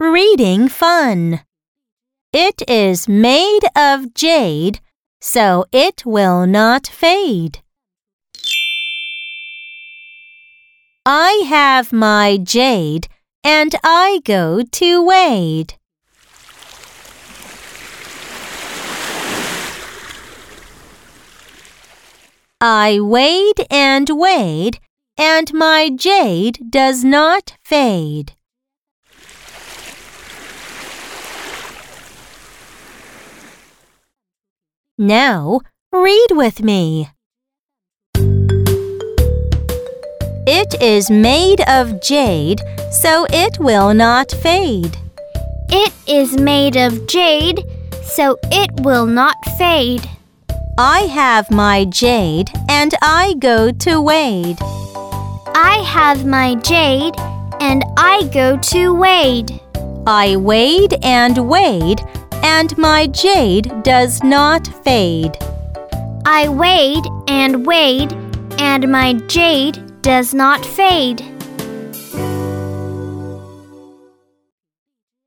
reading fun. It is made of jade, so it will not fade. I have my jade, and I go to wade. I wade and wade, and my jade does not fade. Now, read with me. It is made of jade, so it will not fade. It is made of jade, so it will not fade. I have my jade, and I go to wade. I have my jade, and I go to wade. I wade and wade, and my jade does not fade. I wade and wade, and my jade does not fade.